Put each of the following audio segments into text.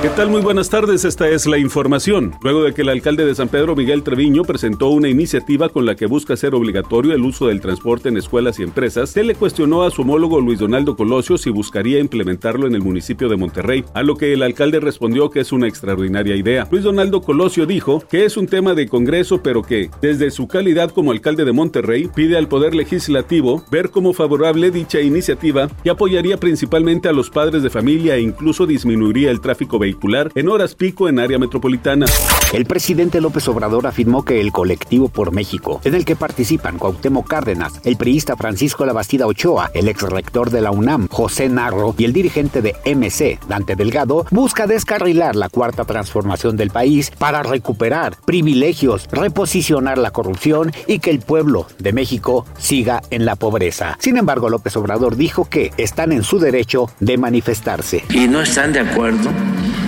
¿Qué tal? Muy buenas tardes, esta es la información. Luego de que el alcalde de San Pedro, Miguel Treviño, presentó una iniciativa con la que busca hacer obligatorio el uso del transporte en escuelas y empresas, se le cuestionó a su homólogo Luis Donaldo Colosio si buscaría implementarlo en el municipio de Monterrey, a lo que el alcalde respondió que es una extraordinaria idea. Luis Donaldo Colosio dijo que es un tema de Congreso, pero que, desde su calidad como alcalde de Monterrey, pide al Poder Legislativo ver como favorable dicha iniciativa y apoyaría principalmente a los padres de familia e incluso disminuiría el tráfico vehicular en horas pico en área metropolitana. El presidente López Obrador afirmó que el colectivo por México, en el que participan Cuauhtémoc Cárdenas, el priista Francisco Labastida Ochoa, el ex rector de la UNAM, José Narro, y el dirigente de MC, Dante Delgado, busca descarrilar la cuarta transformación del país para recuperar privilegios, reposicionar la corrupción y que el pueblo de México siga en la pobreza. Sin embargo, López Obrador dijo que están en su derecho de manifestarse. Y no están de acuerdo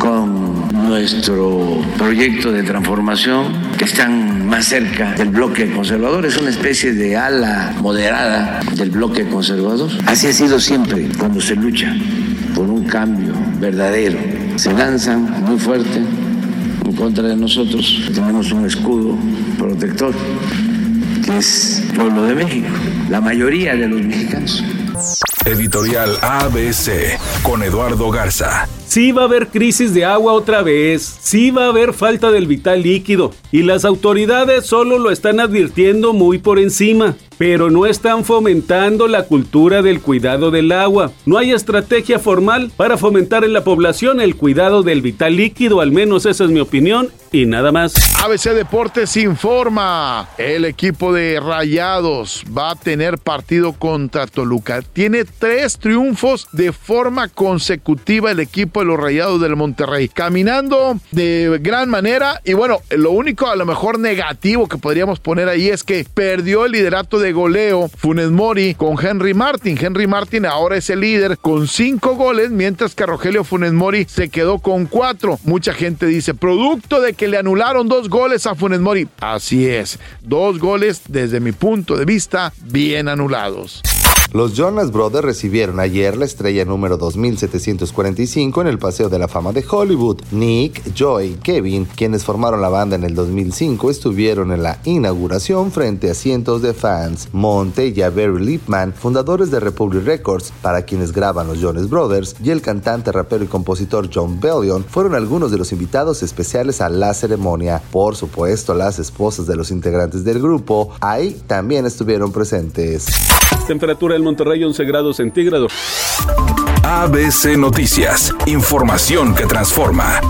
con nuestro proyecto de transformación, que están más cerca del bloque conservador, es una especie de ala moderada del bloque conservador. Así ha sido siempre cuando se lucha por un cambio verdadero. Se lanzan muy fuerte en contra de nosotros. Tenemos un escudo protector, que es el pueblo de México, la mayoría de los mexicanos. Editorial ABC con Eduardo Garza. Sí va a haber crisis de agua otra vez, sí va a haber falta del vital líquido y las autoridades solo lo están advirtiendo muy por encima pero no están fomentando la cultura del cuidado del agua. No hay estrategia formal para fomentar en la población el cuidado del vital líquido, al menos esa es mi opinión y nada más. ABC Deportes informa, el equipo de Rayados va a tener partido contra Toluca. Tiene tres triunfos de forma consecutiva el equipo de los Rayados del Monterrey, caminando de gran manera y bueno, lo único a lo mejor negativo que podríamos poner ahí es que perdió el liderato de goleo Funes Mori con Henry Martin. Henry Martin ahora es el líder con cinco goles, mientras que Rogelio Funes Mori se quedó con cuatro. Mucha gente dice, producto de que le anularon dos goles a Funes Mori. Así es, dos goles desde mi punto de vista bien anulados. Los Jonas Brothers recibieron ayer la estrella número 2745 en el Paseo de la Fama de Hollywood. Nick, Joy Kevin, quienes formaron la banda en el 2005, estuvieron en la inauguración frente a cientos de fans. Monte y Avery Lipman, fundadores de Republic Records, para quienes graban los Jonas Brothers, y el cantante, rapero y compositor John Bellion fueron algunos de los invitados especiales a la ceremonia. Por supuesto, las esposas de los integrantes del grupo ahí también estuvieron presentes. Temperatura Monterrey 11 grados centígrados. ABC Noticias, información que transforma.